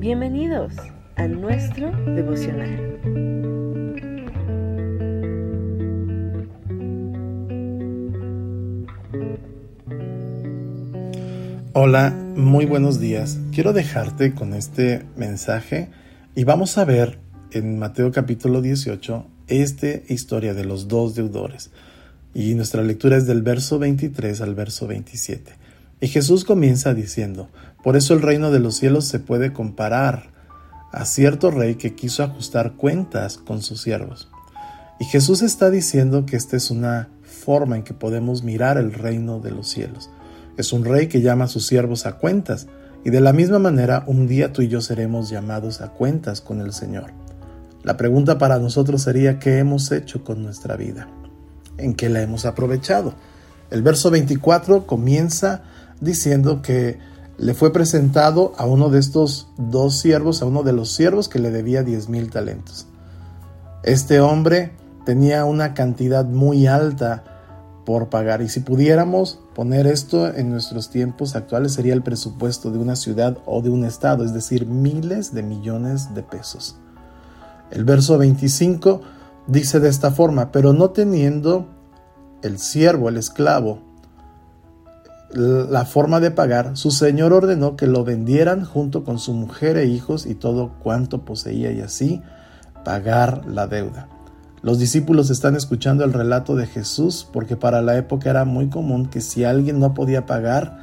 Bienvenidos a nuestro devocional. Hola, muy buenos días. Quiero dejarte con este mensaje y vamos a ver en Mateo capítulo 18 esta historia de los dos deudores. Y nuestra lectura es del verso 23 al verso 27. Y Jesús comienza diciendo, por eso el reino de los cielos se puede comparar a cierto rey que quiso ajustar cuentas con sus siervos. Y Jesús está diciendo que esta es una forma en que podemos mirar el reino de los cielos. Es un rey que llama a sus siervos a cuentas, y de la misma manera un día tú y yo seremos llamados a cuentas con el Señor. La pregunta para nosotros sería ¿qué hemos hecho con nuestra vida? ¿En qué la hemos aprovechado? El verso 24 comienza diciendo que le fue presentado a uno de estos dos siervos, a uno de los siervos que le debía diez mil talentos. Este hombre tenía una cantidad muy alta por pagar y si pudiéramos poner esto en nuestros tiempos actuales sería el presupuesto de una ciudad o de un estado, es decir, miles de millones de pesos. El verso 25 dice de esta forma, pero no teniendo el siervo, el esclavo, la forma de pagar, su señor ordenó que lo vendieran junto con su mujer e hijos y todo cuanto poseía y así pagar la deuda. Los discípulos están escuchando el relato de Jesús porque para la época era muy común que si alguien no podía pagar,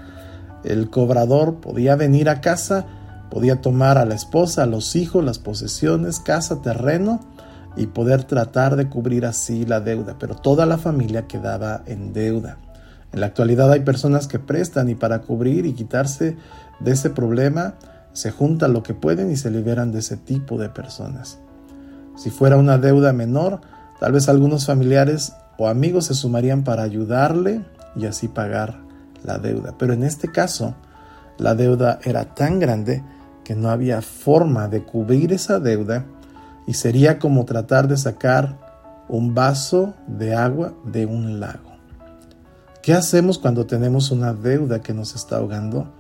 el cobrador podía venir a casa, podía tomar a la esposa, a los hijos, las posesiones, casa, terreno y poder tratar de cubrir así la deuda, pero toda la familia quedaba en deuda. En la actualidad hay personas que prestan y para cubrir y quitarse de ese problema se juntan lo que pueden y se liberan de ese tipo de personas. Si fuera una deuda menor, tal vez algunos familiares o amigos se sumarían para ayudarle y así pagar la deuda. Pero en este caso, la deuda era tan grande que no había forma de cubrir esa deuda y sería como tratar de sacar un vaso de agua de un lago. ¿Qué hacemos cuando tenemos una deuda que nos está ahogando?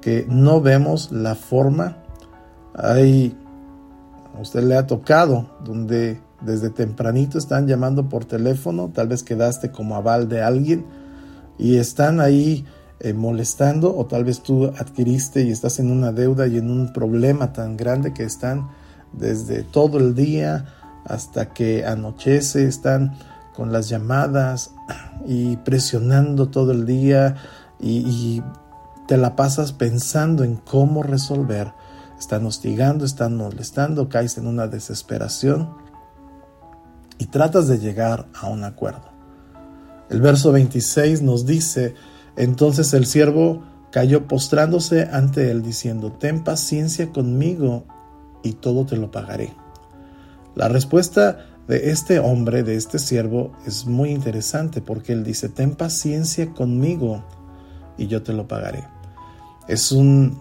Que no vemos la forma. Hay, usted le ha tocado, donde desde tempranito están llamando por teléfono, tal vez quedaste como aval de alguien y están ahí eh, molestando o tal vez tú adquiriste y estás en una deuda y en un problema tan grande que están desde todo el día hasta que anochece, están con las llamadas y presionando todo el día y, te la pasas pensando en cómo resolver. Están hostigando, están molestando, caes en una desesperación y tratas de llegar a un acuerdo. El verso 26 nos dice, entonces el siervo cayó postrándose ante él diciendo, ten paciencia conmigo y todo te lo pagaré. La respuesta de este hombre, de este siervo, es muy interesante porque él dice, ten paciencia conmigo y yo te lo pagaré. Es un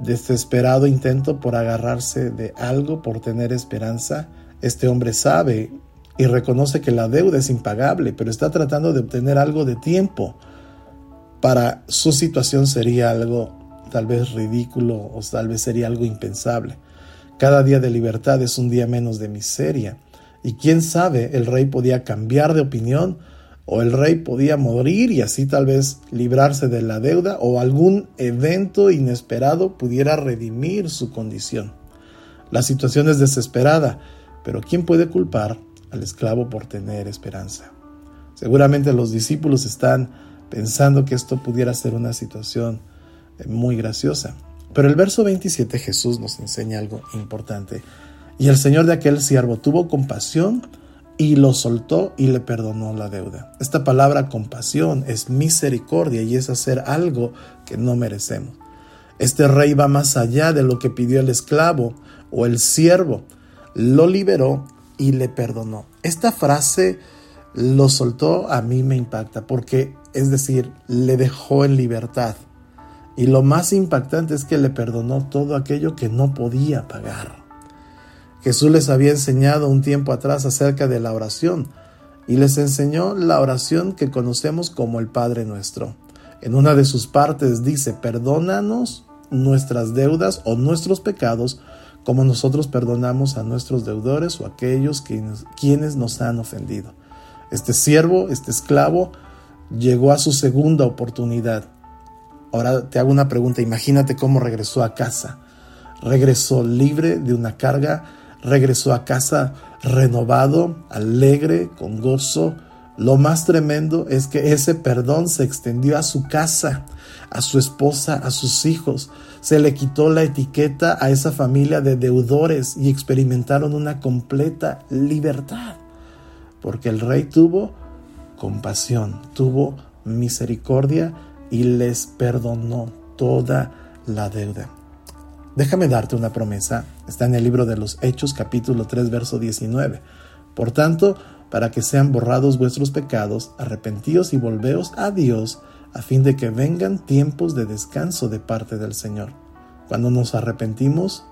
desesperado intento por agarrarse de algo, por tener esperanza. Este hombre sabe y reconoce que la deuda es impagable, pero está tratando de obtener algo de tiempo. Para su situación sería algo tal vez ridículo o tal vez sería algo impensable. Cada día de libertad es un día menos de miseria. Y quién sabe, el rey podía cambiar de opinión o el rey podía morir y así tal vez librarse de la deuda o algún evento inesperado pudiera redimir su condición. La situación es desesperada, pero ¿quién puede culpar al esclavo por tener esperanza? Seguramente los discípulos están pensando que esto pudiera ser una situación eh, muy graciosa. Pero el verso 27 Jesús nos enseña algo importante. Y el señor de aquel siervo tuvo compasión y lo soltó y le perdonó la deuda. Esta palabra compasión es misericordia y es hacer algo que no merecemos. Este rey va más allá de lo que pidió el esclavo o el siervo. Lo liberó y le perdonó. Esta frase lo soltó a mí me impacta porque es decir, le dejó en libertad. Y lo más impactante es que le perdonó todo aquello que no podía pagar. Jesús les había enseñado un tiempo atrás acerca de la oración y les enseñó la oración que conocemos como el Padre nuestro. En una de sus partes dice, perdónanos nuestras deudas o nuestros pecados como nosotros perdonamos a nuestros deudores o aquellos quienes nos han ofendido. Este siervo, este esclavo, llegó a su segunda oportunidad. Ahora te hago una pregunta, imagínate cómo regresó a casa. Regresó libre de una carga, regresó a casa renovado, alegre, con gozo. Lo más tremendo es que ese perdón se extendió a su casa, a su esposa, a sus hijos. Se le quitó la etiqueta a esa familia de deudores y experimentaron una completa libertad. Porque el rey tuvo compasión, tuvo misericordia y les perdonó toda la deuda. Déjame darte una promesa. Está en el libro de los Hechos capítulo 3 verso 19. Por tanto, para que sean borrados vuestros pecados, arrepentíos y volveos a Dios, a fin de que vengan tiempos de descanso de parte del Señor. Cuando nos arrepentimos,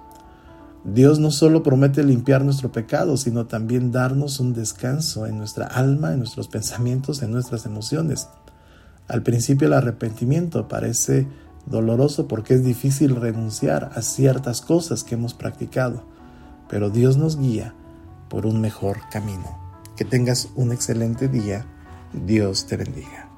Dios no solo promete limpiar nuestro pecado, sino también darnos un descanso en nuestra alma, en nuestros pensamientos, en nuestras emociones. Al principio el arrepentimiento parece doloroso porque es difícil renunciar a ciertas cosas que hemos practicado, pero Dios nos guía por un mejor camino. Que tengas un excelente día. Dios te bendiga.